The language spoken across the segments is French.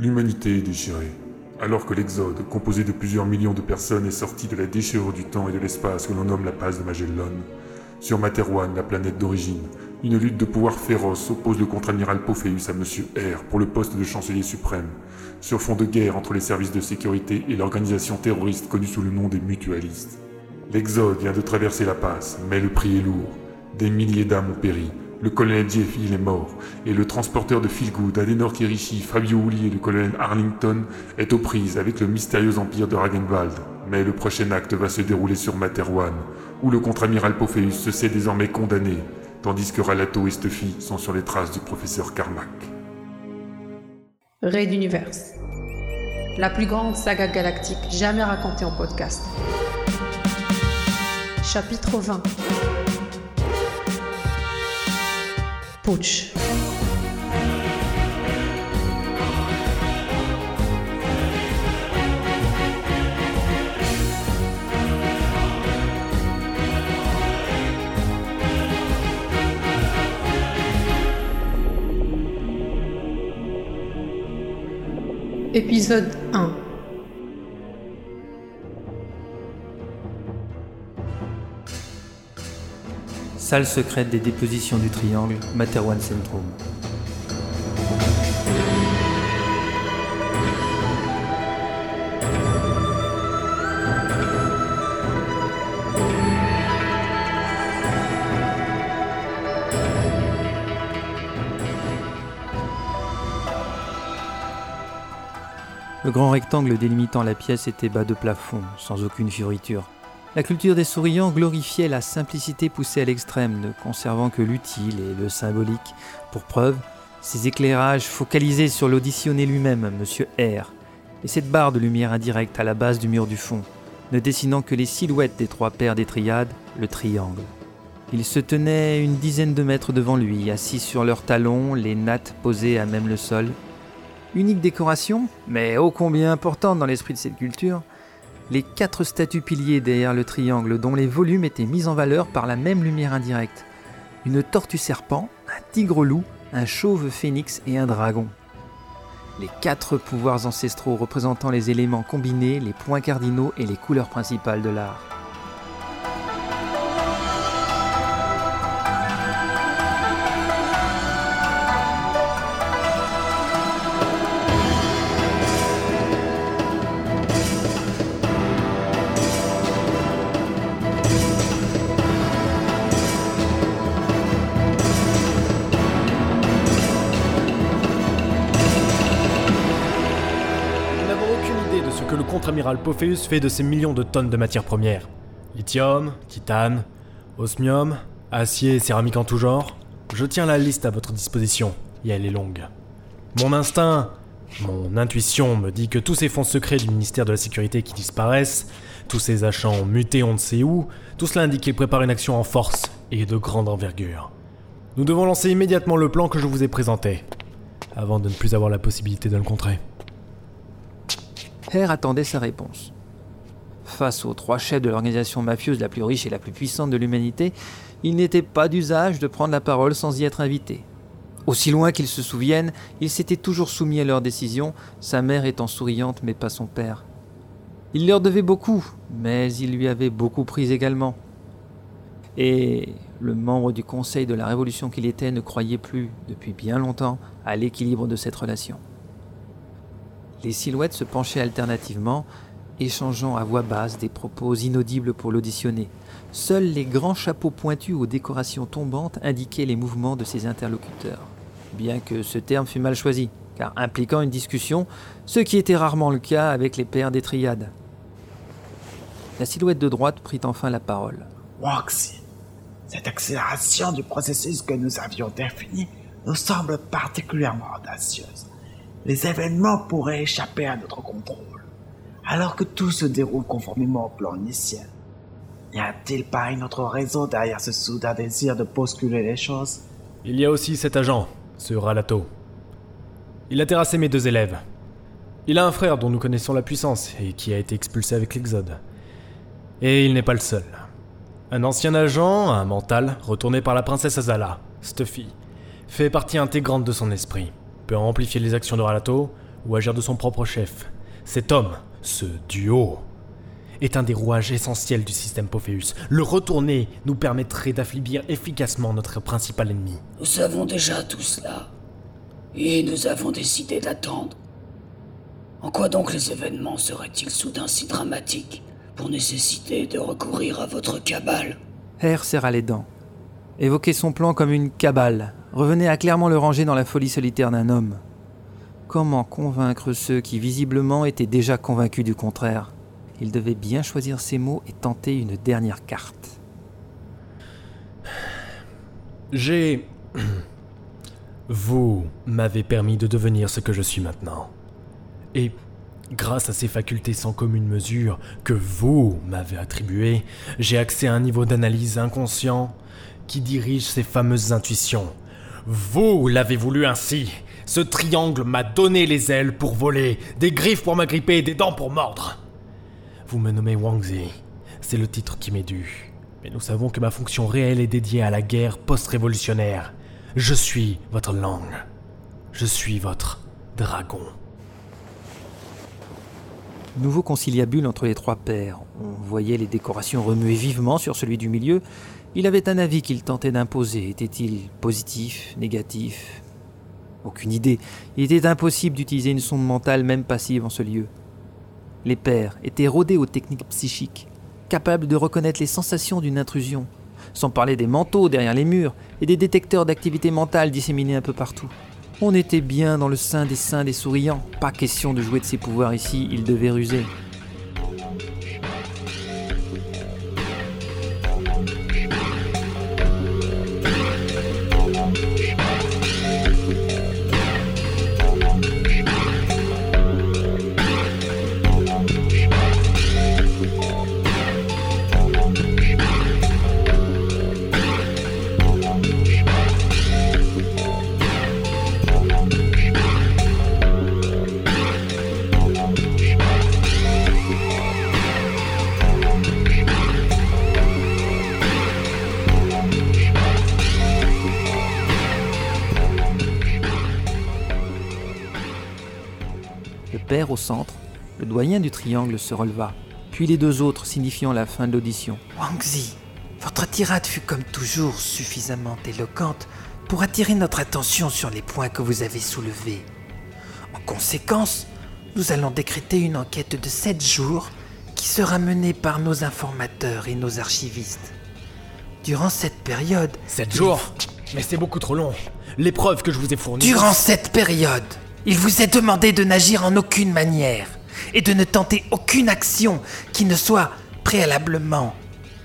L'humanité est déchirée. Alors que l'Exode, composé de plusieurs millions de personnes, est sorti de la déchirure du temps et de l'espace que l'on nomme la passe de Magellan, sur Materwan, la planète d'origine, une lutte de pouvoir féroce oppose le contre-amiral Pophéus à Monsieur R pour le poste de chancelier suprême, sur fond de guerre entre les services de sécurité et l'organisation terroriste connue sous le nom des mutualistes. L'Exode vient de traverser la passe, mais le prix est lourd. Des milliers d'âmes ont péri, le colonel Jeff Hill est mort, et le transporteur de Feelgood, Adenor Kirishi, Fabio Uli et le colonel Arlington est aux prises avec le mystérieux empire de Ragenwald. Mais le prochain acte va se dérouler sur Materwan, où le contre-amiral Pophéus se sait désormais condamné, tandis que Ralato et Stuffy sont sur les traces du professeur Carmack. Raid d'univers. La plus grande saga galactique jamais racontée en podcast. Chapitre 20. Putsch. Épisode 1 Salle secrète des dépositions du triangle, Materwan Centrum. Le grand rectangle délimitant la pièce était bas de plafond, sans aucune fioriture. La culture des souriants glorifiait la simplicité poussée à l'extrême, ne conservant que l'utile et le symbolique. Pour preuve, ces éclairages focalisés sur l'auditionné lui-même, Monsieur R, et cette barre de lumière indirecte à la base du mur du fond, ne dessinant que les silhouettes des trois paires des triades, le triangle. Ils se tenaient une dizaine de mètres devant lui, assis sur leurs talons, les nattes posées à même le sol, Unique décoration, mais ô combien importante dans l'esprit de cette culture, les quatre statues piliers derrière le triangle dont les volumes étaient mis en valeur par la même lumière indirecte. Une tortue serpent, un tigre loup, un chauve phénix et un dragon. Les quatre pouvoirs ancestraux représentant les éléments combinés, les points cardinaux et les couleurs principales de l'art. Contre-amiral Pophéus fait de ces millions de tonnes de matières premières. Lithium, titane, osmium, acier et céramique en tout genre. Je tiens la liste à votre disposition, et elle est longue. Mon instinct, mon intuition me dit que tous ces fonds secrets du ministère de la Sécurité qui disparaissent, tous ces achats mutés on ne sait où, tout cela indique qu'il prépare une action en force et de grande envergure. Nous devons lancer immédiatement le plan que je vous ai présenté, avant de ne plus avoir la possibilité de le contrer. R attendait sa réponse. Face aux trois chefs de l'organisation mafieuse la plus riche et la plus puissante de l'humanité, il n'était pas d'usage de prendre la parole sans y être invité. Aussi loin qu'il se souvienne, il s'était toujours soumis à leurs décisions, sa mère étant souriante mais pas son père. Il leur devait beaucoup, mais il lui avait beaucoup pris également. Et le membre du Conseil de la Révolution qu'il était ne croyait plus, depuis bien longtemps, à l'équilibre de cette relation. Les silhouettes se penchaient alternativement, échangeant à voix basse des propos inaudibles pour l'auditionner. Seuls les grands chapeaux pointus aux décorations tombantes indiquaient les mouvements de ses interlocuteurs. Bien que ce terme fût mal choisi, car impliquant une discussion, ce qui était rarement le cas avec les pères des triades. La silhouette de droite prit enfin la parole. Roxy, cette accélération du processus que nous avions défini nous semble particulièrement audacieuse. Les événements pourraient échapper à notre contrôle, alors que tout se déroule conformément au plan initial. N'y a-t-il pas une autre raison derrière ce soudain désir de bousculer les choses? Il y a aussi cet agent, ce Ralato. Il a terrassé mes deux élèves. Il a un frère dont nous connaissons la puissance et qui a été expulsé avec l'Exode. Et il n'est pas le seul. Un ancien agent, un mental, retourné par la princesse Azala, Stuffy, fait partie intégrante de son esprit, peut amplifier les actions de Ralato ou agir de son propre chef. Cet homme, ce duo, est un des rouages essentiels du système Pophéus. Le retourner nous permettrait d'affaiblir efficacement notre principal ennemi. Nous savons déjà tout cela. Et nous avons décidé d'attendre. En quoi donc les événements seraient-ils soudain si dramatiques pour nécessiter de recourir à votre cabale? R serra les dents. Évoquer son plan comme une cabale revenait à clairement le ranger dans la folie solitaire d'un homme. Comment convaincre ceux qui visiblement étaient déjà convaincus du contraire? Il devait bien choisir ses mots et tenter une dernière carte. J'ai... Vous m'avez permis de devenir ce que je suis maintenant. Et grâce à ces facultés sans commune mesure que vous m'avez attribuées, j'ai accès à un niveau d'analyse inconscient qui dirige ces fameuses intuitions. Vous l'avez voulu ainsi. Ce triangle m'a donné les ailes pour voler, des griffes pour m'agripper et des dents pour mordre. Vous me nommez Wang Zi. C'est le titre qui m'est dû. Mais nous savons que ma fonction réelle est dédiée à la guerre post-révolutionnaire. Je suis votre langue. Je suis votre dragon. Nouveau conciliabule entre les trois pères. On voyait les décorations remuer vivement sur celui du milieu. Il avait un avis qu'il tentait d'imposer. Était-il positif, négatif? Aucune idée. Il était impossible d'utiliser une sonde mentale, même passive, en ce lieu. Les pères étaient rodés aux techniques psychiques, capables de reconnaître les sensations d'une intrusion, sans parler des manteaux derrière les murs et des détecteurs d'activité mentale disséminés un peu partout. On était bien dans le sein des saints des souriants, pas question de jouer de ses pouvoirs ici, il devait ruser. Le père au centre, le doyen du triangle se releva, puis les deux autres signifiant la fin de l'audition. Wangzi, votre tirade fut comme toujours suffisamment éloquente pour attirer notre attention sur les points que vous avez soulevés. En conséquence, nous allons décréter une enquête de sept jours qui sera menée par nos informateurs et nos archivistes. Durant cette période... Sept jours? Mais c'est beaucoup trop long. Les preuves que je vous ai fournies. Durant cette période, il vous est demandé de n'agir en aucune manière et de ne tenter aucune action qui ne soit préalablement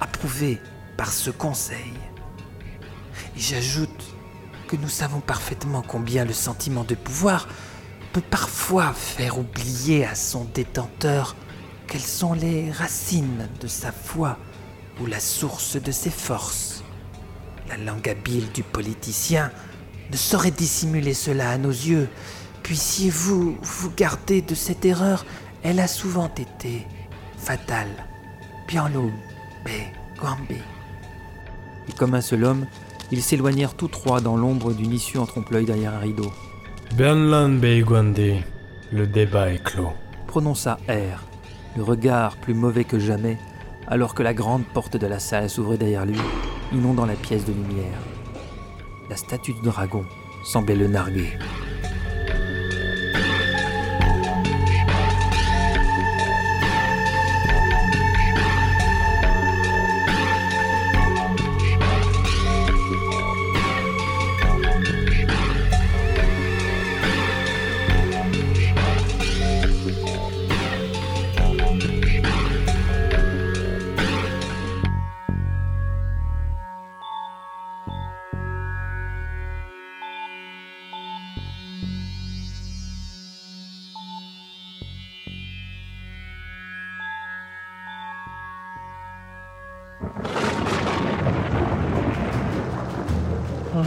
approuvée par ce conseil. Et j'ajoute que nous savons parfaitement combien le sentiment de pouvoir peut parfois faire oublier à son détenteur quelles sont les racines de sa foi ou la source de ses forces. La langue habile du politicien ne saurait dissimuler cela à nos yeux. Puissiez-vous vous garder de cette erreur? Elle a souvent été fatale. Pianlou, Be, Guambi. Et comme un seul homme, ils s'éloignèrent tous trois dans l'ombre d'une issue en trompe-l'œil derrière un rideau. Bernlan Beiguandi, le débat est clos. Prononça R, le regard plus mauvais que jamais, alors que la grande porte de la salle s'ouvrait derrière lui, inondant la pièce de lumière. La statue du dragon semblait le narguer.